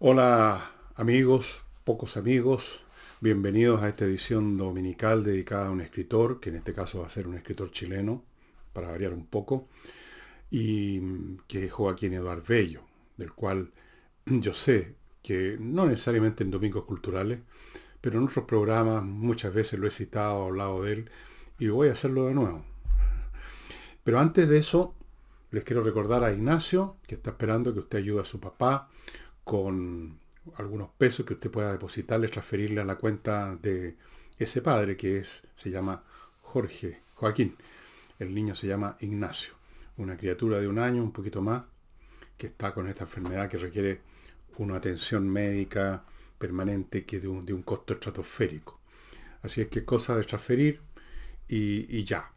Hola amigos, pocos amigos, bienvenidos a esta edición dominical dedicada a un escritor, que en este caso va a ser un escritor chileno, para variar un poco, y que es Joaquín Eduardo Bello, del cual yo sé que no necesariamente en Domingos Culturales, pero en otros programas muchas veces lo he citado, hablado de él, y voy a hacerlo de nuevo. Pero antes de eso, les quiero recordar a Ignacio, que está esperando que usted ayude a su papá con algunos pesos que usted pueda depositarle, transferirle a la cuenta de ese padre que es, se llama Jorge, Joaquín. El niño se llama Ignacio, una criatura de un año, un poquito más, que está con esta enfermedad que requiere una atención médica permanente que de un, de un costo estratosférico. Así es que cosa de transferir y, ya.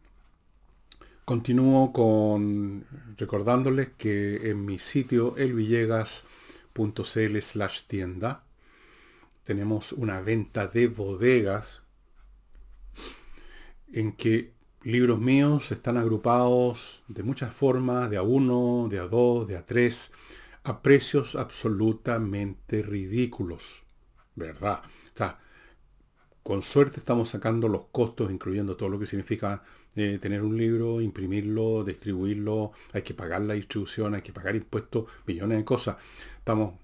Continúo con recordándoles que en mi sitio elvillegas.com .cl tienda. Tenemos una venta de bodegas en que libros míos están agrupados de muchas formas, de a uno, de a dos, de a tres, a precios absolutamente ridículos. ¿Verdad? O sea, con suerte estamos sacando los costos, incluyendo todo lo que significa tener un libro, imprimirlo, distribuirlo, hay que pagar la distribución, hay que pagar impuestos, millones de cosas. Estamos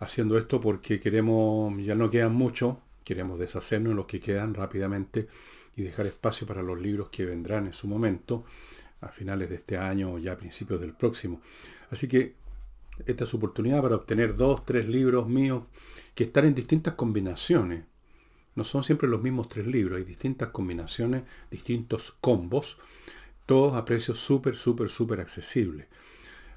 haciendo esto porque queremos, ya no quedan mucho, queremos deshacernos de los que quedan rápidamente y dejar espacio para los libros que vendrán en su momento, a finales de este año o ya a principios del próximo. Así que esta es su oportunidad para obtener dos, tres libros míos que están en distintas combinaciones no son siempre los mismos tres libros, hay distintas combinaciones, distintos combos, todos a precios súper, súper, súper accesibles.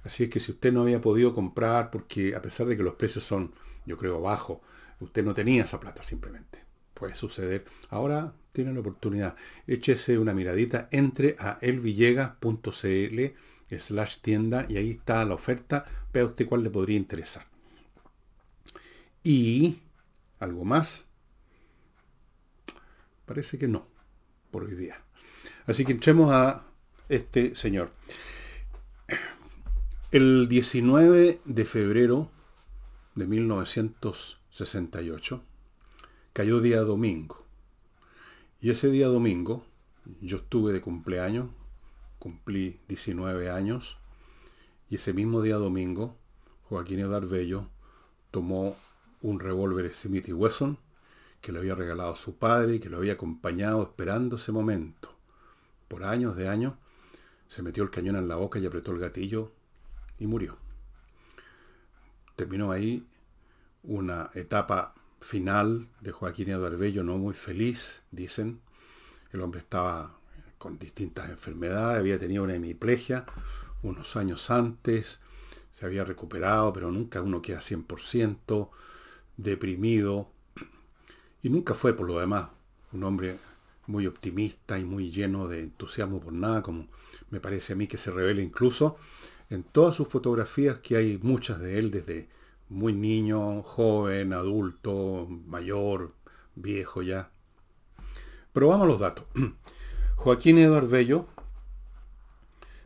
Así es que si usted no había podido comprar, porque a pesar de que los precios son, yo creo, bajos, usted no tenía esa plata simplemente. Puede suceder. Ahora tiene la oportunidad. Échese una miradita, entre a elvillegas.cl slash tienda y ahí está la oferta. Vea usted cuál le podría interesar. Y algo más Parece que no, por hoy día. Así que entremos a este señor. El 19 de febrero de 1968 cayó día domingo. Y ese día domingo yo estuve de cumpleaños, cumplí 19 años, y ese mismo día domingo Joaquín Edar Bello tomó un revólver Smith Wesson que le había regalado su padre y que lo había acompañado esperando ese momento. Por años de años, se metió el cañón en la boca y apretó el gatillo y murió. Terminó ahí una etapa final de Joaquín Eduardo Bello no muy feliz, dicen. El hombre estaba con distintas enfermedades, había tenido una hemiplegia unos años antes, se había recuperado, pero nunca uno queda 100%, deprimido, y nunca fue, por lo demás, un hombre muy optimista y muy lleno de entusiasmo por nada, como me parece a mí que se revela incluso en todas sus fotografías, que hay muchas de él desde muy niño, joven, adulto, mayor, viejo ya. A los datos. Joaquín Eduardo Bello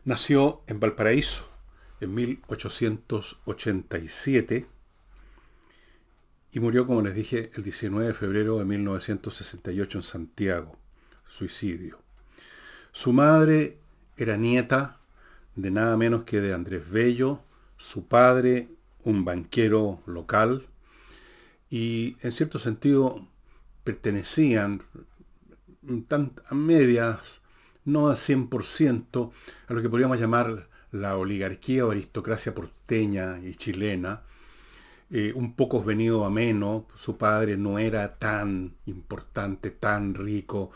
nació en Valparaíso en 1887 y murió, como les dije, el 19 de febrero de 1968 en Santiago, suicidio. Su madre era nieta de nada menos que de Andrés Bello, su padre, un banquero local, y en cierto sentido pertenecían a medias, no al 100%, a lo que podríamos llamar la oligarquía o aristocracia porteña y chilena, eh, un poco venido a menos, su padre no era tan importante, tan rico.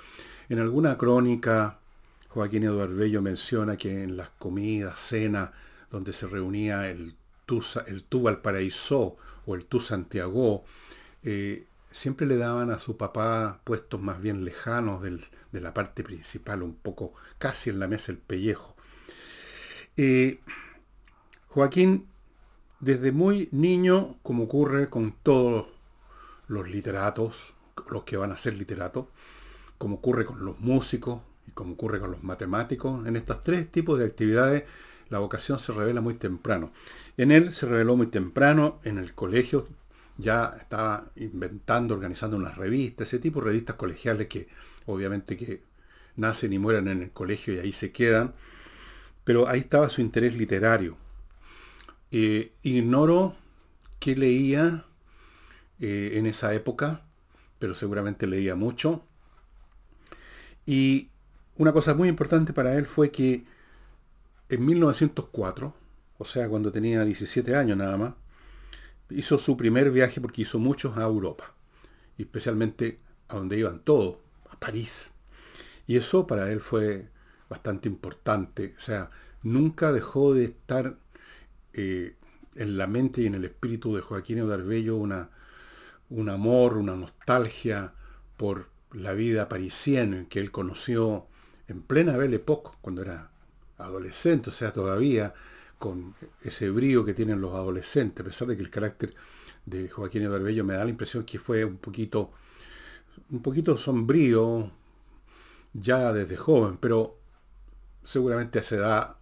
En alguna crónica, Joaquín Eduardo Bello menciona que en las comidas, cenas, donde se reunía el tú, el Valparaíso o el tú Santiago, eh, siempre le daban a su papá puestos más bien lejanos de la parte principal, un poco casi en la mesa el pellejo. Eh, Joaquín desde muy niño, como ocurre con todos los literatos, los que van a ser literatos, como ocurre con los músicos y como ocurre con los matemáticos, en estos tres tipos de actividades la vocación se revela muy temprano. En él se reveló muy temprano, en el colegio ya estaba inventando, organizando unas revistas, ese tipo de revistas colegiales que obviamente que nacen y mueren en el colegio y ahí se quedan, pero ahí estaba su interés literario. Eh, ignoro qué leía eh, en esa época, pero seguramente leía mucho. Y una cosa muy importante para él fue que en 1904, o sea, cuando tenía 17 años nada más, hizo su primer viaje porque hizo muchos a Europa, especialmente a donde iban todos, a París. Y eso para él fue bastante importante, o sea, nunca dejó de estar eh, en la mente y en el espíritu de Joaquín Odarbello una, un amor, una nostalgia por la vida parisiena que él conoció en plena Belle Époque, cuando era adolescente, o sea, todavía con ese brío que tienen los adolescentes, a pesar de que el carácter de Joaquín Eduardo me da la impresión que fue un poquito, un poquito sombrío ya desde joven, pero seguramente a esa edad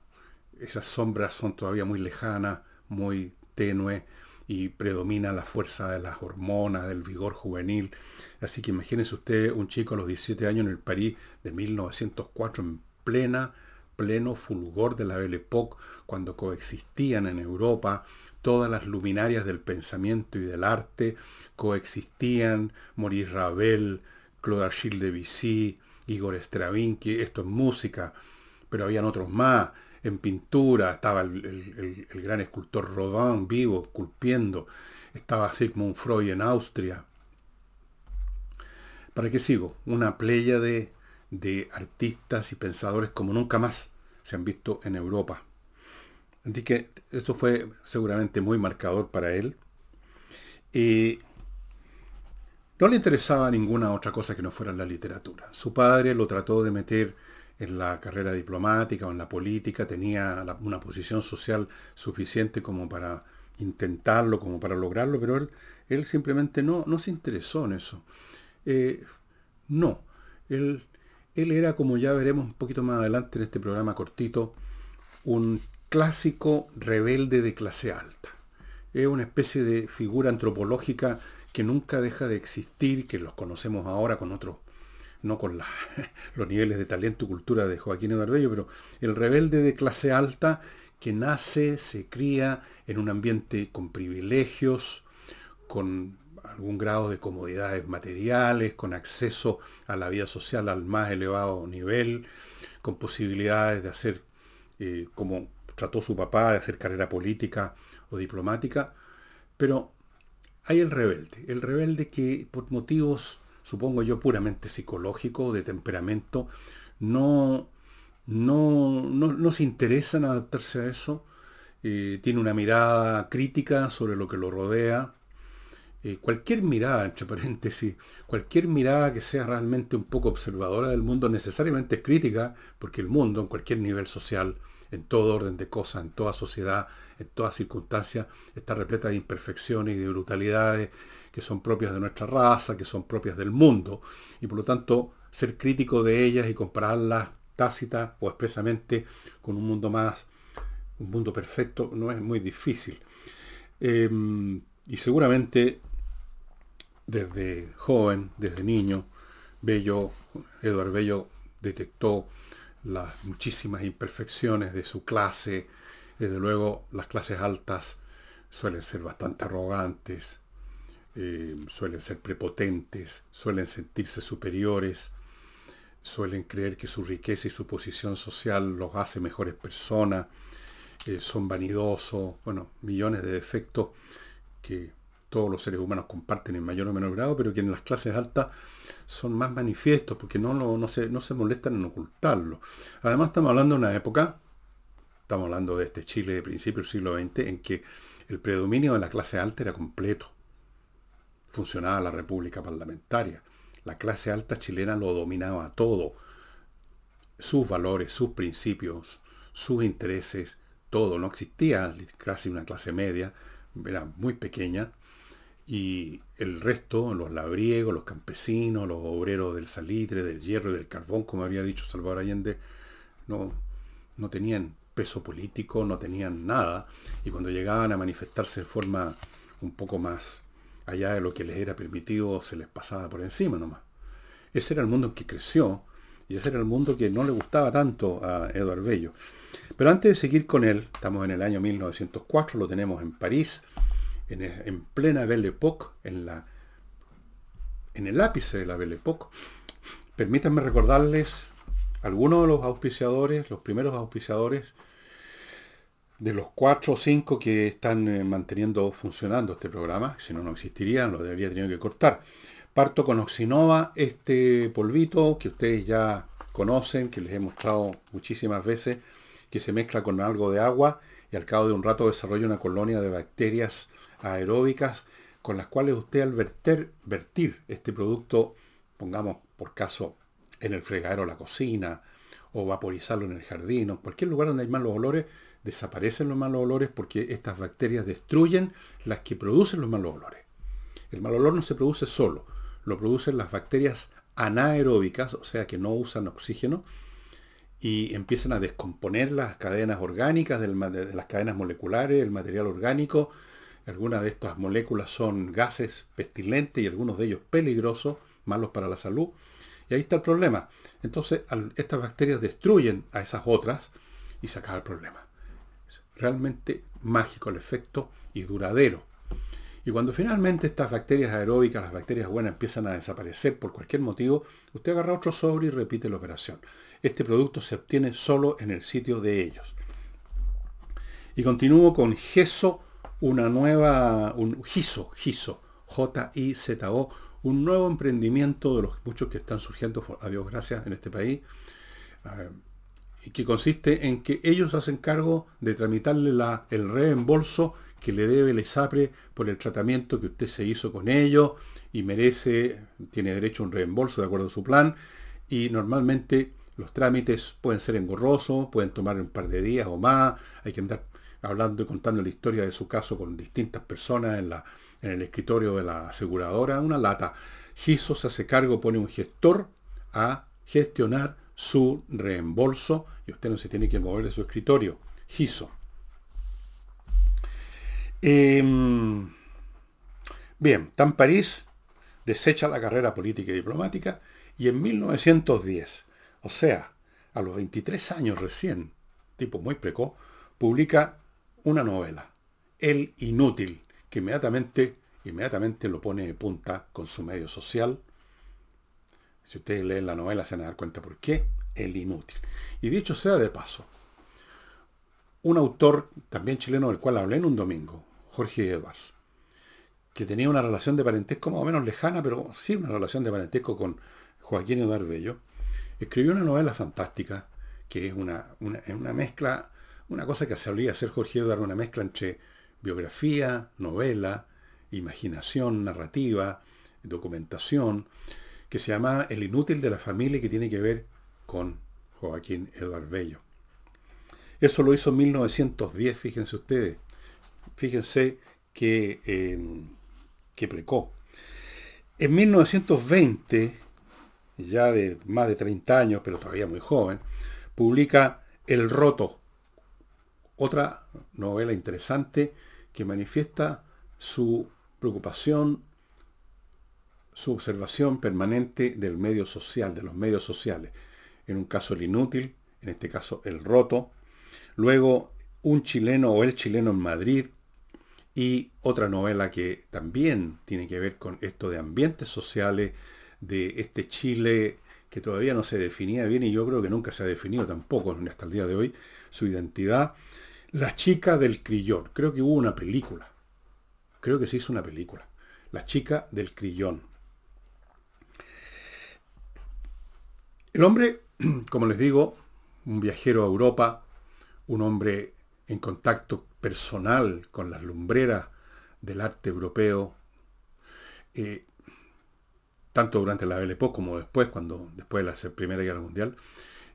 esas sombras son todavía muy lejanas, muy tenues y predomina la fuerza de las hormonas, del vigor juvenil. Así que imagínense usted un chico a los 17 años en el París de 1904 en plena pleno fulgor de la Belle Époque, cuando coexistían en Europa todas las luminarias del pensamiento y del arte, coexistían Maurice Ravel, Claude Achille Debussy, Igor Stravinsky, esto es música, pero habían otros más. En pintura estaba el, gran escultor Rodin vivo, esculpiendo. Estaba Sigmund Freud en Austria. ¿Para qué sigo? Una playa de de artistas y pensadores como nunca más se han visto en Europa. Así que esto fue seguramente muy marcador para él. Y no le interesaba ninguna otra cosa que no fuera la literatura. Su padre lo trató de meter en la carrera diplomática o en la política, tenía una posición social suficiente como para intentarlo, como para lograrlo, pero él, él simplemente no, no se interesó en eso. Eh, no, él él era, como ya veremos un poquito más adelante en este programa cortito, un clásico rebelde de clase alta. Es una especie de figura antropológica que nunca deja de existir, que los conocemos ahora con otros, no con los niveles de talento y cultura de Joaquín Eduardo pero el rebelde de clase alta que nace, se cría en un ambiente con privilegios, con algún grado de comodidades materiales, con acceso a la vida social al más elevado nivel, con posibilidades de hacer, eh, como trató su papá, de hacer carrera política o diplomática, pero hay el rebelde, el rebelde que por motivos, supongo yo, puramente psicológicos, de temperamento, no, no, no, se interesa en adaptarse a eso, eh, tiene una mirada crítica sobre lo que lo rodea, eh, cualquier mirada, entre paréntesis, cualquier mirada que sea realmente un poco observadora del mundo necesariamente es crítica, porque el mundo, en cualquier nivel social, en todo orden de cosas, en toda sociedad, en todas circunstancias, está repleta de imperfecciones y de brutalidades que son propias de nuestra raza, que son propias del mundo, y por lo tanto ser crítico de ellas y compararlas tácita o expresamente con un mundo más, un mundo perfecto, no es muy difícil. Em, y seguramente desde joven, desde niño, Bello, Eduardo Bello detectó las muchísimas imperfecciones de su clase. Desde luego, las clases altas suelen ser bastante arrogantes, eh, suelen ser prepotentes, suelen sentirse superiores, suelen creer que su riqueza y su posición social los hace mejores personas, eh, son vanidosos, bueno, millones de defectos que todos los seres humanos comparten en mayor o menor grado, pero que en las clases altas son más manifiestos, porque no, no, se, no se molestan en ocultarlo. Además estamos hablando de una época, estamos hablando de este Chile de principios del siglo XX, en que el predominio de la clase alta era completo. Funcionaba la república parlamentaria. La clase alta chilena lo dominaba todo. Sus valores, sus principios, sus intereses, todo. No existía casi una clase media, era muy pequeña y el resto, los labriegos, los campesinos, los obreros del salitre, del hierro y del carbón, como había dicho Salvador Allende, no, no tenían peso político, no tenían nada, y cuando llegaban a manifestarse de forma un poco más allá de lo que les era permitido, se les pasaba por encima nomás. Ese era el mundo en que creció, y ese era el mundo que no le gustaba tanto a Eduard Bello. Pero antes de seguir con él, estamos en el año 1904, lo tenemos en París, en, plena Belle Époque, en, la, en el ápice de la Belle Époque. Permítanme recordarles algunos de los auspiciadores, los primeros auspiciadores, de los cuatro o cinco que están eh, manteniendo funcionando este programa, si no, no existirían, lo debería tener que cortar. Parto con Oxinova, este polvito que ustedes ya conocen, que les he mostrado muchísimas veces, que se mezcla con algo de agua y al cabo de un rato desarrolla una colonia de bacterias aeróbicas con las cuales usted al verter, vertir este producto, pongamos por caso en el fregadero la cocina, o vaporizarlo en el jardín, o cualquier lugar donde hay malos olores, desaparecen los malos olores porque estas bacterias destruyen las que producen los malos olores. El mal olor no se produce solo, lo producen las bacterias anaeróbicas, o sea que no usan oxígeno, y empiezan a descomponer las cadenas orgánicas, de las cadenas moleculares, el material orgánico. Algunas de estas moléculas son gases pestilentes y algunos de ellos peligrosos, malos para la salud. Y ahí está el problema. Entonces, estas bacterias destruyen a esas otras y se acaba el problema. Es realmente mágico el efecto y duradero. Y cuando finalmente estas bacterias aeróbicas, las bacterias buenas, empiezan a desaparecer por cualquier motivo, usted agarra otro sobre y repite la operación. Este producto se obtiene solo en el sitio de ellos. Y continúo con GESO, una nueva, un GISO, GISO, J-I-Z-O, un nuevo emprendimiento de los muchos que están surgiendo, a Dios gracias, en este país, eh, y que consiste en que ellos hacen cargo de tramitarle el reembolso que le debe el ISAPRE por el tratamiento que usted se hizo con ellos y merece, tiene derecho a un reembolso de acuerdo a su plan, y normalmente los trámites pueden ser engorrosos, pueden tomar un par de días o más, hay que andar hablando y contando la historia de su caso con distintas personas en la en el escritorio de la aseguradora una lata. GISO se hace cargo, pone un gestor a gestionar su reembolso y usted no se tiene que mover de su escritorio. GISO. Em, bien, Tan París desecha la carrera política y diplomática y en 1910, o sea, a los 23 años recién, tipo muy precoz, publica una novela, El Inútil, que inmediatamente, inmediatamente lo pone de punta con su medio social. Si ustedes leen la novela se van a dar cuenta por qué. El inútil. Y dicho sea de paso, un autor también chileno del cual hablé en un domingo, Jorge Edwards, que tenía una relación de parentesco más o menos lejana, pero sí una relación de parentesco con Joaquín Eduardo Bello, escribió una novela fantástica, que es una, una, mezcla, una cosa que solía hacer Jorge Eduardo, una mezcla entre biografía, novela, imaginación, narrativa, documentación, que se llama El inútil de la familia que tiene que ver con Joaquín Eduardo Bello. Eso lo hizo en 1910, fíjense ustedes. Fíjense que, em, que precó. En 1920, ya de más de 30 años, pero todavía muy joven, publica El Roto, otra novela interesante que manifiesta su preocupación, su observación permanente del medio social, de los medios sociales. En un caso el inútil, en este caso el roto. Luego un chileno o el chileno en Madrid. Y otra novela que también tiene que ver con esto de ambientes sociales, de este Chile que todavía no se definía bien y yo creo que nunca se ha definido tampoco hasta el día de hoy su identidad la chica del crillón. Creo que hubo una película. Creo que se hizo una película. La chica del crillón. El hombre, como les digo, un viajero a Europa, un hombre en contacto personal con las lumbreras del arte europeo, eh, tanto durante la Belle Époque como después, cuando, después de la Primera Guerra Mundial,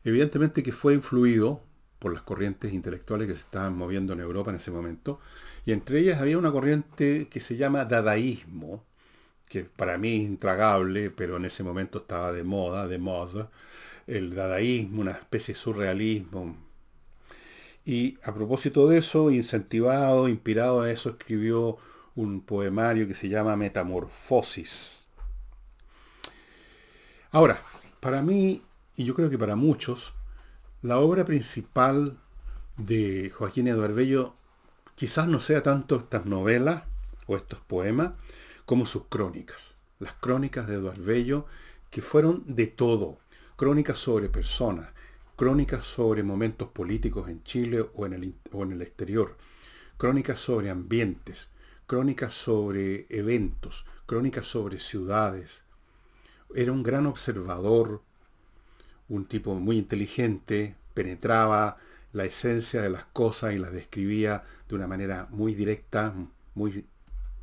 evidentemente que fue influido por las corrientes intelectuales que se estaban moviendo en Europa en ese momento. Y entre ellas había una corriente que se llama dadaísmo, que para mí es intragable, pero en ese momento estaba de moda, de moda, el dadaísmo, una especie de surrealismo. Y a propósito de eso, incentivado, inspirado a eso, escribió un poemario que se llama Metamorfosis. Ahora, para mí, y yo creo que para muchos, la obra principal de Joaquín Eduardo Bello quizás no sea tanto estas novelas o estos poemas, como sus crónicas. Las crónicas de Eduardo Bello, que fueron de todo. Crónicas sobre personas, crónicas sobre momentos políticos en Chile o en el, o en el exterior, crónicas sobre ambientes, crónicas sobre eventos, crónicas sobre ciudades. Era un gran observador, un tipo muy inteligente, penetraba la esencia de las cosas y las describía de una manera muy directa, muy,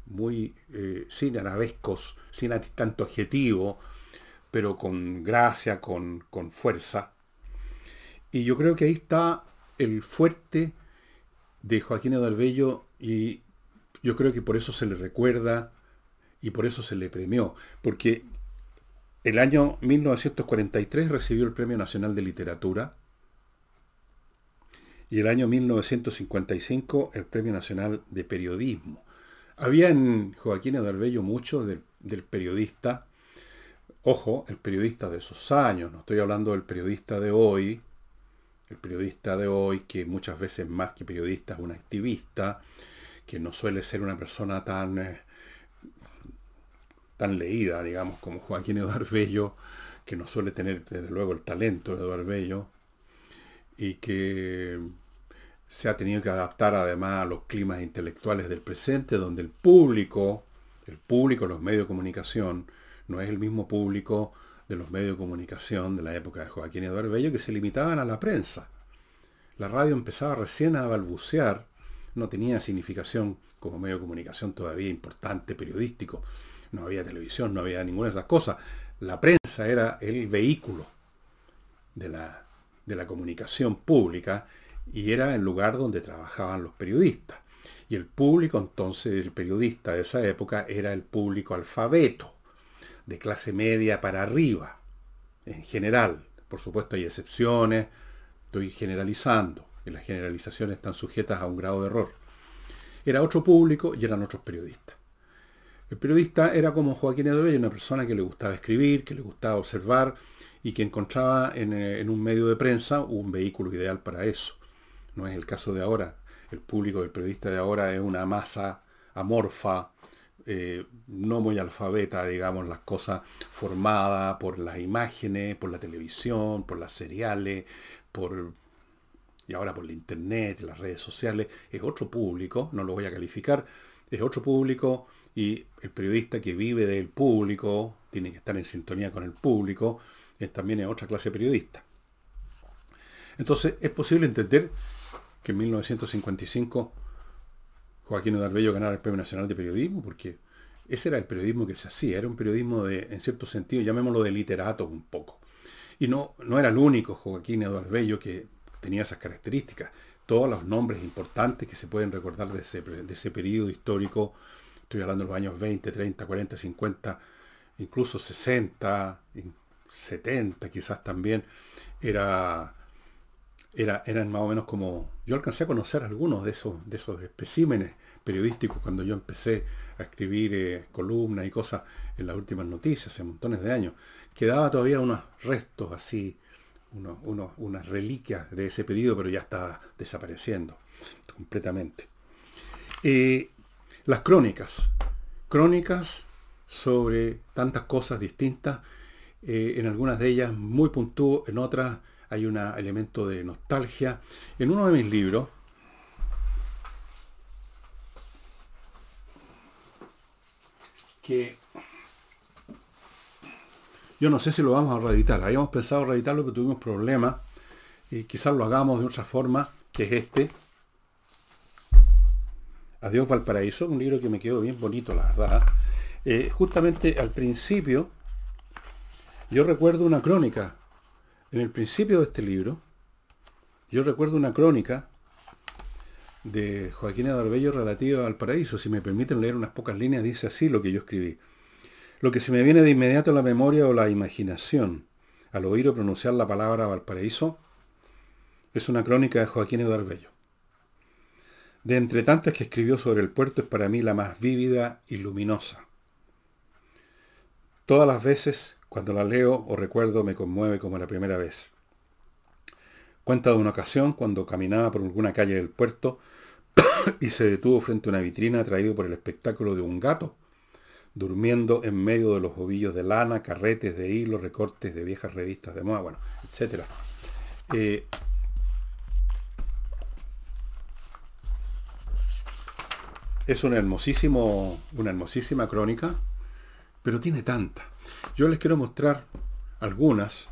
muy eh, sin arabescos, sin tanto adjetivo, pero con gracia, con, con fuerza. Y yo creo que ahí está el fuerte de Joaquín Bello y yo creo que por eso se le recuerda y por eso se le premió, porque el año 1943 recibió el Premio Nacional de Literatura y el año 1955 el Premio Nacional de Periodismo. Había en Joaquín Bello mucho del, del periodista, ojo, el periodista de esos años, no estoy hablando del periodista de hoy, el periodista de hoy que muchas veces más que periodista es un activista, que no suele ser una persona tan, eh, tan leída, digamos, como Joaquín Eduardo Bello, que no suele tener desde luego el talento de Eduardo Bello, y que se ha tenido que adaptar además a los climas intelectuales del presente, donde el público, el público, los medios de comunicación, no es el mismo público de los medios de comunicación de la época de Joaquín Eduardo Bello, que se limitaban a la prensa. La radio empezaba recién a balbucear no tenía significación como medio de comunicación todavía importante, periodístico. No había televisión, no había ninguna de esas cosas. La prensa era el vehículo de la, de la comunicación pública y era el lugar donde trabajaban los periodistas. Y el público entonces, el periodista de esa época, era el público alfabeto, de clase media para arriba, en general. Por supuesto hay excepciones, estoy generalizando las generalizaciones están sujetas a un grado de error. Era otro público y eran otros periodistas. El periodista era como Joaquín Edoy, una persona que le gustaba escribir, que le gustaba observar y que encontraba en, eh, en un medio de prensa un vehículo ideal para eso. No es el caso de ahora. El público del periodista de ahora es una masa amorfa, eh, no muy alfabeta, digamos, las cosas formadas por las imágenes, por la televisión, por las seriales, por y ahora por la internet, las redes sociales, es otro público, no lo voy a calificar, es otro público y el periodista que vive del público, tiene que estar en sintonía con el público, también es otra clase periodista. Entonces es posible entender que en 1955 Joaquín Udarbello ganara el Premio Nacional de Periodismo, porque ese era el periodismo que se hacía, era un periodismo de, en cierto sentido, llamémoslo de literato un poco. Y no, no era el único Joaquín Eduardo Bello que tenía esas características. Todos los nombres importantes que se pueden recordar de ese, de ese periodo histórico, estoy hablando de los años 20, 30, 40, 50, incluso 60, 70 quizás también, era, era, eran más o menos como... Yo alcancé a conocer algunos de esos, de esos especímenes periodísticos cuando yo empecé a escribir eh, columnas y cosas en las últimas noticias, hace montones de años. Quedaba todavía unos restos así unas reliquias de ese periodo, pero ya está desapareciendo completamente. Eh, las crónicas, crónicas sobre tantas cosas distintas, eh, en algunas de ellas muy puntúo, en otras hay un elemento de nostalgia. En uno de mis libros, que yo no sé si lo vamos a reeditar. Habíamos pensado reeditarlo, pero tuvimos problemas. Y quizás lo hagamos de otra forma, que es este. Adiós Valparaíso, un libro que me quedó bien bonito, la verdad. Eh, justamente al principio, yo recuerdo una crónica. En el principio de este libro, yo recuerdo una crónica de Joaquín Adarbello relativa al paraíso. Si me permiten leer unas pocas líneas, dice así lo que yo escribí. Lo que se me viene de inmediato a la memoria o la imaginación al oír o pronunciar la palabra Valparaíso es una crónica de Joaquín Eduardo. De entre tantas que escribió sobre el puerto es para mí la más vívida y luminosa. Todas las veces, cuando la leo o recuerdo, me conmueve como la primera vez. Cuenta de una ocasión cuando caminaba por alguna calle del puerto y se detuvo frente a una vitrina atraído por el espectáculo de un gato durmiendo en medio de los ovillos de lana, carretes de hilo, recortes de viejas revistas de moda, bueno, etc. Eh, es un hermosísimo, una hermosísima crónica, pero tiene tanta. Yo les quiero mostrar algunas.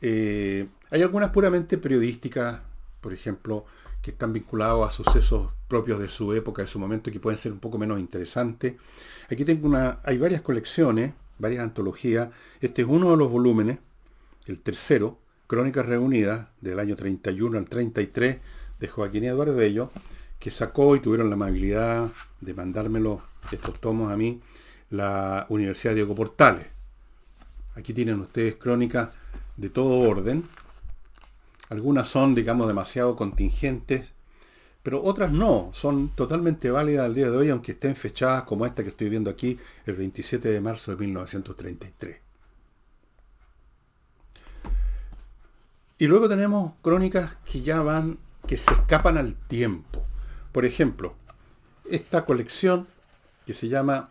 Eh, hay algunas puramente periodísticas, por ejemplo, que están vinculados a sucesos propios de su época, de su momento, que pueden ser un poco menos interesantes. Aquí tengo una, hay varias colecciones, varias antologías. Este es uno de los volúmenes, el tercero, Crónicas Reunidas, del año 31 al 33, de Joaquín Eduardo Bello, que sacó y tuvieron la amabilidad de mandármelo estos tomos a mí, la Universidad Diego Portales. Aquí tienen ustedes crónicas de todo orden. Algunas son, digamos, demasiado contingentes, pero otras no, son totalmente válidas al día de hoy, aunque estén fechadas como esta que estoy viendo aquí, el 27 de marzo de 1933. Y luego tenemos crónicas que ya van, que se escapan al tiempo. Por ejemplo, esta colección que se llama,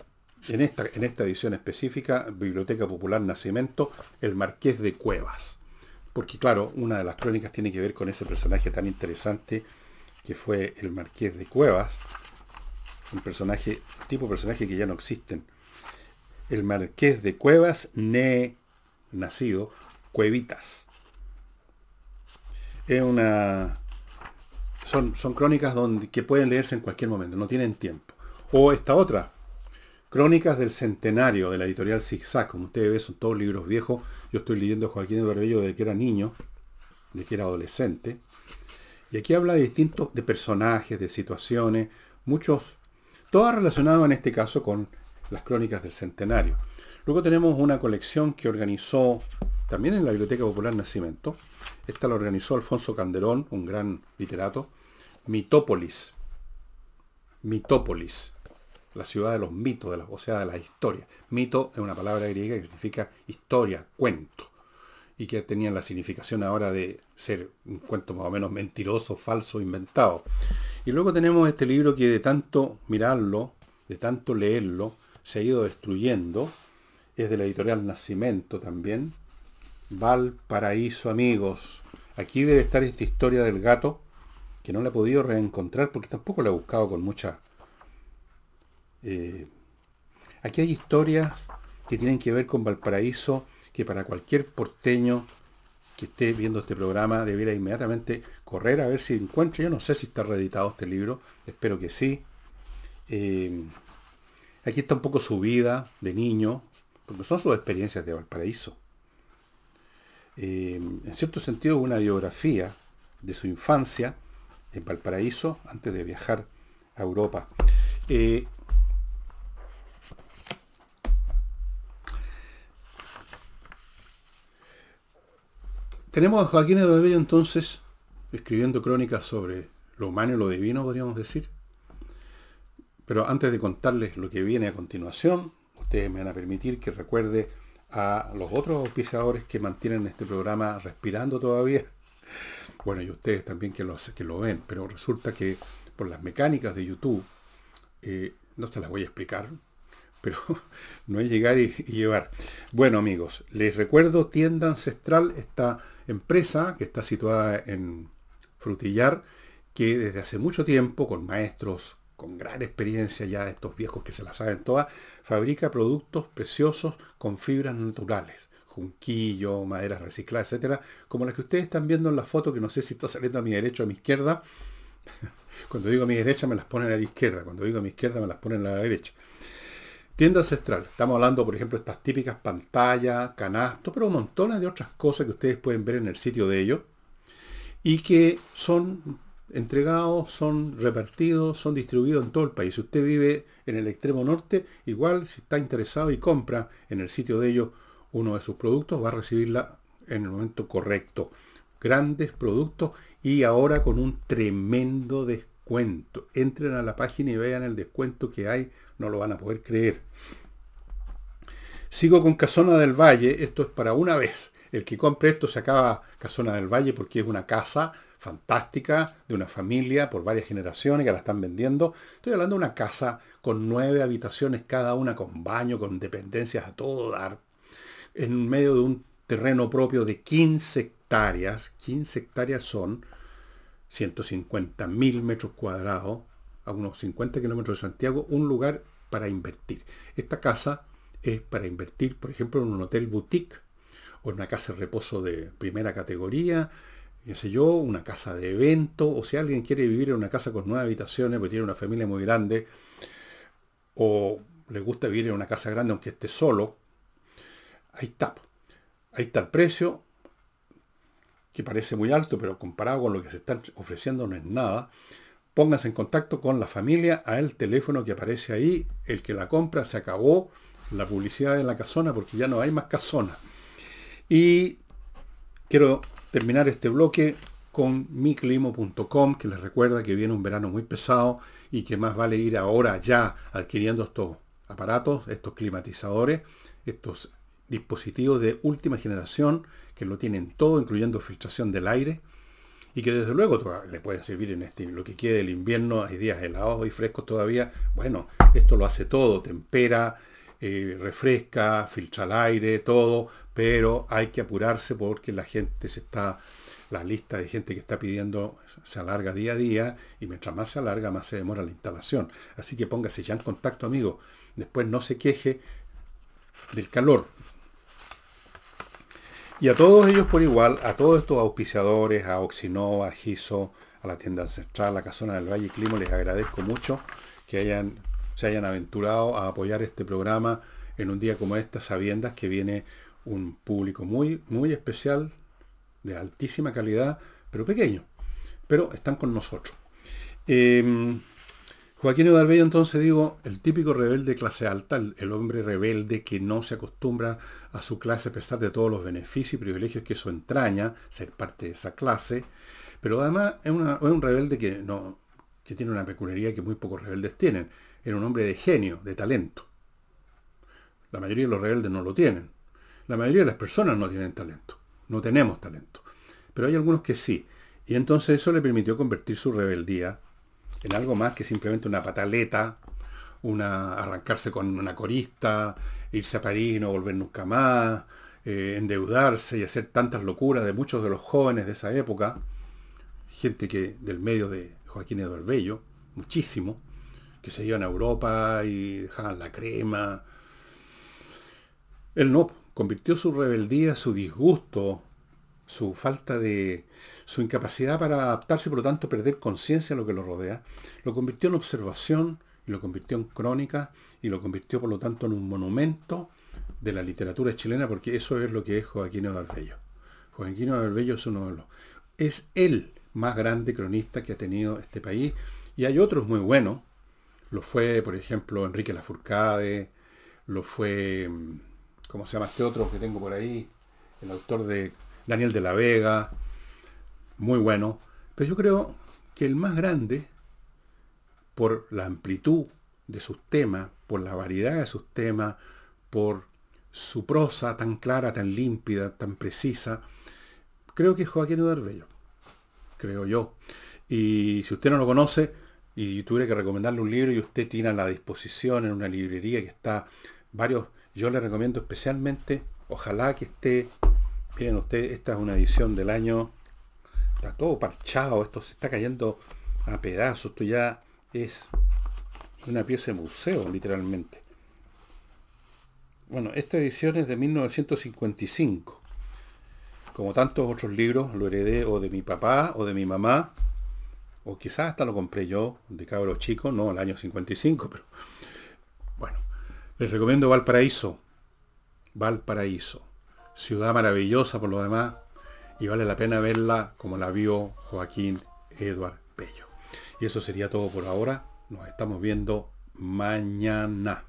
en esta, en esta edición específica, Biblioteca Popular Nacimiento, El Marqués de Cuevas. Porque claro, una de las crónicas tiene que ver con ese personaje tan interesante que fue el Marqués de Cuevas, un personaje, tipo de personaje que ya no existen. El Marqués de Cuevas, ne, nacido, Cuevitas. Es una. Son, son crónicas donde, que pueden leerse en cualquier momento, no tienen tiempo. O esta otra, Crónicas del Centenario de la editorial Zigzag. Como ustedes ven, son todos libros viejos. Yo estoy leyendo Joaquín de Barbello desde que era niño, de que era adolescente. Y aquí habla de distintos, de personajes, de situaciones, muchos, todas relacionadas en este caso con las crónicas del centenario. Luego tenemos una colección que organizó también en la Biblioteca Popular Nacimiento. Esta la organizó Alfonso Canderón, un gran literato. Mitópolis. Mitópolis. La ciudad de los mitos, de la, o sea, de la historia. Mito es una palabra griega que significa historia, cuento y que tenían la significación ahora de ser un cuento más o menos mentiroso, falso, inventado. Y luego tenemos este libro que de tanto mirarlo, de tanto leerlo, se ha ido destruyendo. Es de la editorial Nacimiento también. Valparaíso, amigos. Aquí debe estar esta historia del gato, que no la he podido reencontrar porque tampoco la he buscado con mucha... Eh, aquí hay historias que tienen que ver con Valparaíso que para cualquier porteño que esté viendo este programa debiera inmediatamente correr a ver si encuentra. Yo no sé si está reeditado este libro, espero que sí. Eh, aquí está un poco su vida de niño, porque son sus experiencias de Valparaíso. Eh, en cierto sentido, una biografía de su infancia en Valparaíso antes de viajar a Europa. Tenemos a Joaquín Eduardo entonces escribiendo crónicas sobre lo humano y lo divino, podríamos decir. Pero antes de contarles lo que viene a continuación, ustedes me van a permitir que recuerde a los otros auspiciadores que mantienen este programa respirando todavía. Bueno, y ustedes también que lo, que lo ven, pero resulta que por las mecánicas de YouTube, eh, no se las voy a explicar, pero no es llegar y, llevar. Bueno amigos, les recuerdo, Tienda Ancestral está empresa que está situada en Frutillar, que desde hace mucho tiempo, con maestros con gran experiencia ya, estos viejos que se la saben todas, fabrica productos preciosos con fibras naturales, junquillo, maderas recicladas, etcétera, como las que ustedes están viendo en la foto, que no sé si está saliendo a mi derecha o a mi izquierda. Cuando digo a mi derecha me las ponen a la izquierda, cuando digo a mi izquierda me las ponen a la derecha. Tienda ancestral. Estamos hablando, por ejemplo, de estas típicas pantallas, canastos, pero montones de otras cosas que ustedes pueden ver en el sitio de ellos y que son entregados, son repartidos, son distribuidos en todo el país. Si usted vive en el extremo norte, igual si está interesado y compra en el sitio de ellos uno de sus productos, va a recibirla en el momento correcto. Grandes productos y ahora con un tremendo descuento. Entren a la página y vean el descuento que hay, no lo van a poder creer. Sigo con Casona del Valle, esto es para una vez. El que compre esto se acaba Casona del Valle porque es una casa fantástica de una familia por varias generaciones que la están vendiendo. Estoy hablando de una casa con nueve habitaciones cada una, con baño, con dependencias a todo dar, en medio de un terreno propio de 15 hectáreas. 15 hectáreas son 150 mil metros cuadrados, a unos 50 kilómetros de Santiago, un lugar para invertir. Esta casa es para invertir, por ejemplo, en un hotel boutique o en una casa de reposo de primera categoría, qué sé yo, una casa de evento, o si alguien quiere vivir en una casa con nueve habitaciones, porque tiene una familia muy grande, o le gusta vivir en una casa grande aunque esté solo, ahí está. Ahí está el precio, que parece muy alto, pero comparado con lo que se están ofreciendo no es nada. Pónganse en contacto con la familia a el teléfono que aparece ahí. El que la compra se acabó la publicidad en la casona porque ya no hay más casona. Y quiero terminar este bloque con miclimo.com, que les recuerda que viene un verano muy pesado y que más vale ir ahora ya adquiriendo estos aparatos, estos climatizadores, estos dispositivos de última generación que lo tienen todo, incluyendo filtración del aire, y que desde luego le pueden servir en este, lo que quede del invierno, hay días helados y frescos todavía. Bueno, esto lo hace todo, tempera, eh, refresca, filtra el aire, todo, pero hay que apurarse porque la gente se está, la lista de gente que está pidiendo se alarga día a día y mientras más se alarga, más se demora la instalación. Así que póngase ya en contacto, amigo. Después no se queje del calor. Y a todos ellos por igual, a todos estos auspiciadores, a Oxinova, a Giso, a la tienda ancestral, a la casona del Valle Climo, les agradezco mucho que hayan, se hayan aventurado a apoyar este programa en un día como este, sabiendas que viene un público muy, muy especial, de altísima calidad, pero pequeño. Pero están con nosotros. Eh, Joaquín Udalbello entonces digo, el típico rebelde clase alta, el, hombre rebelde que no se acostumbra a su clase a pesar de todos los beneficios y privilegios que eso entraña, ser parte de esa clase, pero además es, un rebelde que, no, que tiene una peculiaridad que muy pocos rebeldes tienen, era un hombre de genio, de talento. La mayoría de los rebeldes no lo tienen. La mayoría de las personas no tienen talento, no tenemos talento, pero hay algunos que sí. Y entonces eso le permitió convertir su rebeldía en algo más que simplemente una pataleta, una, arrancarse con una corista, irse a París y no volver nunca más, eh, endeudarse y hacer tantas locuras de muchos de los jóvenes de esa época, gente que del medio de Joaquín Eduardo Bello, muchísimo, que se iban a Europa y dejaban la crema. Él no, convirtió su rebeldía, su disgusto, su falta de, su incapacidad para adaptarse, por lo tanto perder conciencia de lo que lo rodea, lo convirtió en observación lo convirtió en crónica y lo convirtió por lo tanto en un monumento de la literatura chilena, porque eso es lo que es Joaquín Bello. Joaquín Bello es uno de los, es el más grande cronista que ha tenido este país, y hay otros muy buenos, lo fue, por ejemplo, Enrique Lafourcade, lo fue, ¿cómo se llama este otro que tengo por ahí? El autor de Daniel de la Vega, muy bueno, pero yo creo que el más grande, por la amplitud de sus temas, por la variedad de sus temas, por su prosa tan clara, tan límpida, tan precisa, creo que es Joaquín Bello, creo yo. Y si usted no lo conoce y tuviera que recomendarle un libro y usted tiene a la disposición en una librería que está varios, yo le recomiendo especialmente, ojalá que esté Miren ustedes, esta es una edición del año, está todo parchado, esto se está cayendo a pedazos, esto ya es una pieza de museo, literalmente. Bueno, esta edición es de 1955. Como tantos otros libros, lo heredé o de mi papá o de mi mamá, o quizás hasta lo compré yo de cabro chico, no al año 55, pero bueno, les recomiendo Valparaíso. Valparaíso ciudad maravillosa por lo demás, y vale la pena verla como la vio Joaquín Eduard Pello. Y eso sería todo por ahora. Nos estamos viendo mañana.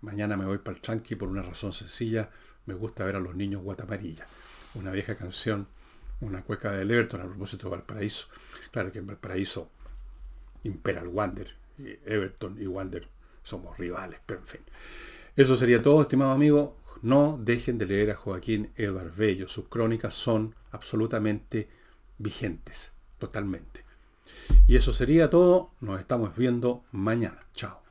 Mañana me voy para el tranqui por una razón sencilla. Me gusta ver a los niños guatamarilla. Una vieja canción una cueca del Everton a propósito de Valparaíso. Claro que en Valparaíso impera el Wander, y Everton y Wander somos rivales, pero en fin. Eso sería todo, estimado amigo. No dejen de leer a Joaquín Edward Bello. Sus crónicas son absolutamente vigentes, totalmente. Y eso sería todo. Nos estamos viendo mañana. Chao.